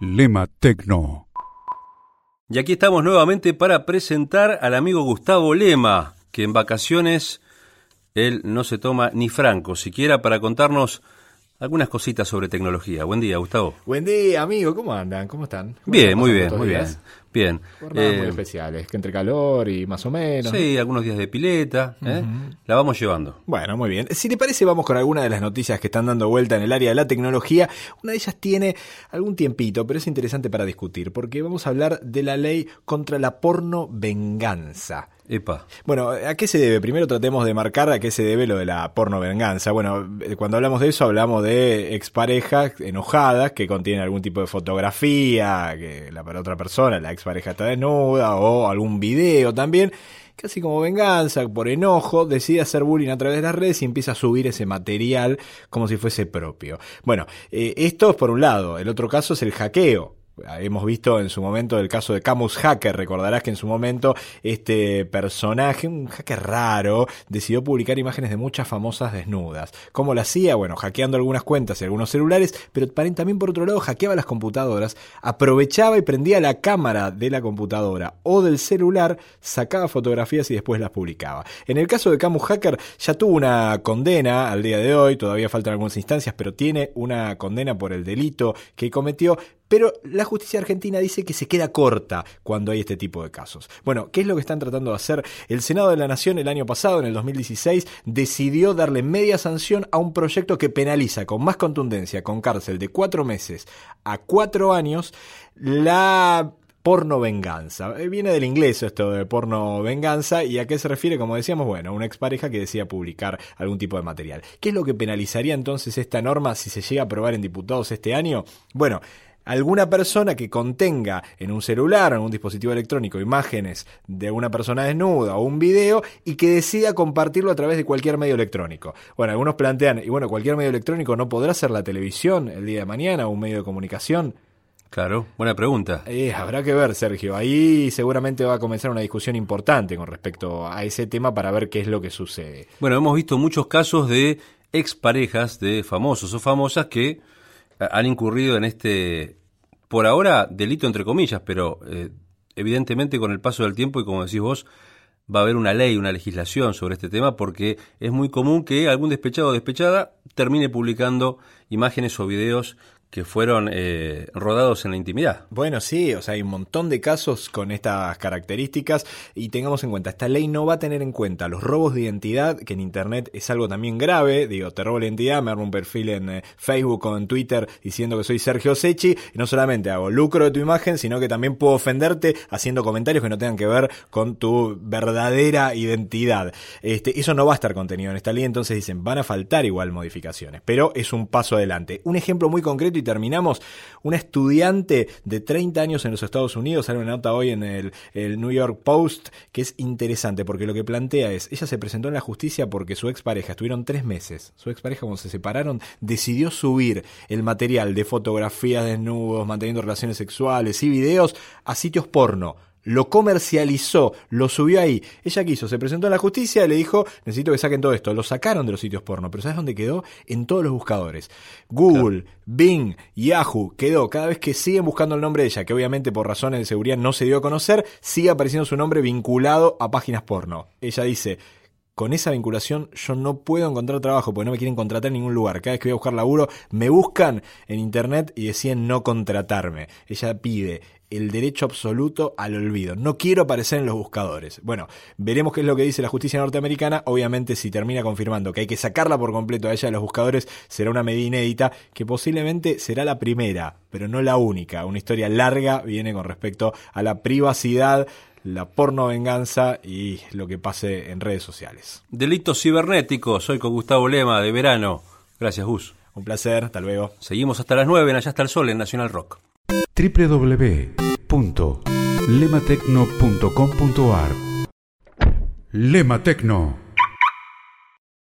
Lema Tecno. Y aquí estamos nuevamente para presentar al amigo Gustavo Lema, que en vacaciones él no se toma ni franco, siquiera para contarnos algunas cositas sobre tecnología. Buen día, Gustavo. Buen día, amigo. ¿Cómo andan? ¿Cómo están? ¿Cómo Bien, muy bien, muy bien. días? Bien. Jornadas muy Eh, especiales, que entre calor y más o menos. sí, algunos días de pileta, ¿eh? la vamos llevando. Bueno, muy bien. Si te parece, vamos con algunas de las noticias que están dando vuelta en el área de la tecnología. Una de ellas tiene algún tiempito, pero es interesante para discutir, porque vamos a hablar de la ley contra la porno venganza. Epa. Bueno, ¿a qué se debe? Primero tratemos de marcar a qué se debe lo de la porno venganza. Bueno, eh, cuando hablamos de eso hablamos de exparejas enojadas que contienen algún tipo de fotografía, que la para otra persona, la expareja está desnuda, o algún video también. Casi como venganza, por enojo, decide hacer bullying a través de las redes y empieza a subir ese material como si fuese propio. Bueno, eh, esto es por un lado. El otro caso es el hackeo. Hemos visto en su momento el caso de Camus Hacker, recordarás que en su momento este personaje, un hacker raro, decidió publicar imágenes de muchas famosas desnudas. ¿Cómo lo hacía? Bueno, hackeando algunas cuentas y algunos celulares, pero también por otro lado hackeaba las computadoras, aprovechaba y prendía la cámara de la computadora o del celular, sacaba fotografías y después las publicaba. En el caso de Camus Hacker ya tuvo una condena al día de hoy, todavía faltan algunas instancias, pero tiene una condena por el delito que cometió, pero la justicia argentina dice que se queda corta cuando hay este tipo de casos. Bueno, ¿qué es lo que están tratando de hacer? El Senado de la Nación el año pasado, en el 2016, decidió darle media sanción a un proyecto que penaliza con más contundencia, con cárcel de cuatro meses a cuatro años, la porno venganza. Eh, Viene del inglés esto de porno venganza y a qué se refiere, como decíamos, bueno, una expareja que decía publicar algún tipo de material. ¿Qué es lo que penalizaría entonces esta norma si se llega a aprobar en diputados este año? Bueno, alguna persona que contenga en un celular o en un dispositivo electrónico imágenes de una persona desnuda o un video y que decida compartirlo a través de cualquier medio electrónico. Bueno, algunos plantean, y bueno, cualquier medio electrónico no podrá ser la televisión el día de mañana o un medio de comunicación. Claro, buena pregunta. Eh, habrá que ver, Sergio. Ahí seguramente va a comenzar una discusión importante con respecto a ese tema para ver qué es lo que sucede. Bueno, hemos visto muchos casos de exparejas de famosos o famosas que han incurrido en este, por ahora, delito entre comillas, pero eh, evidentemente con el paso del tiempo y como decís vos, va a haber una ley, una legislación sobre este tema porque es muy común que algún despechado o despechada termine publicando imágenes o videos que fueron eh, rodados en la intimidad. Bueno, sí, o sea, hay un montón de casos con estas características y tengamos en cuenta, esta ley no va a tener en cuenta los robos de identidad, que en Internet es algo también grave, digo, te robo la identidad, me armo un perfil en eh, Facebook o en Twitter diciendo que soy Sergio Sechi, y no solamente hago lucro de tu imagen, sino que también puedo ofenderte haciendo comentarios que no tengan que ver con tu verdadera identidad. Este, eso no va a estar contenido en esta ley, entonces dicen, van a faltar igual modificaciones, pero es un paso adelante. Un ejemplo muy concreto y terminamos, una estudiante de 30 años en los Estados Unidos, sale una nota hoy en el, el New York Post, que es interesante porque lo que plantea es, ella se presentó en la justicia porque su expareja, estuvieron tres meses, su expareja cuando se separaron, decidió subir el material de fotografías desnudos, manteniendo relaciones sexuales y videos a sitios porno lo comercializó, lo subió ahí. Ella quiso, se presentó en la justicia y le dijo, necesito que saquen todo esto. Lo sacaron de los sitios porno, pero ¿sabes dónde quedó? En todos los buscadores. Google, Bing, Yahoo, quedó. Cada vez que siguen buscando el nombre de ella, que obviamente por razones de seguridad no se dio a conocer, sigue apareciendo su nombre vinculado a páginas porno. Ella dice, con esa vinculación yo no puedo encontrar trabajo porque no me quieren contratar en ningún lugar. Cada vez que voy a buscar laburo me buscan en internet y deciden no contratarme. Ella pide el derecho absoluto al olvido. No quiero aparecer en los buscadores. Bueno, veremos qué es lo que dice la justicia norteamericana. Obviamente si termina confirmando que hay que sacarla por completo a ella de los buscadores, será una medida inédita que posiblemente será la primera, pero no la única. Una historia larga viene con respecto a la privacidad la porno venganza y lo que pase en redes sociales. Delitos cibernéticos, soy con Gustavo Lema de verano. Gracias, Gus. Un placer, hasta luego. Seguimos hasta las 9 en Allá está el Sol en Nacional Rock. www.lematecno.com.ar Lema Tecno.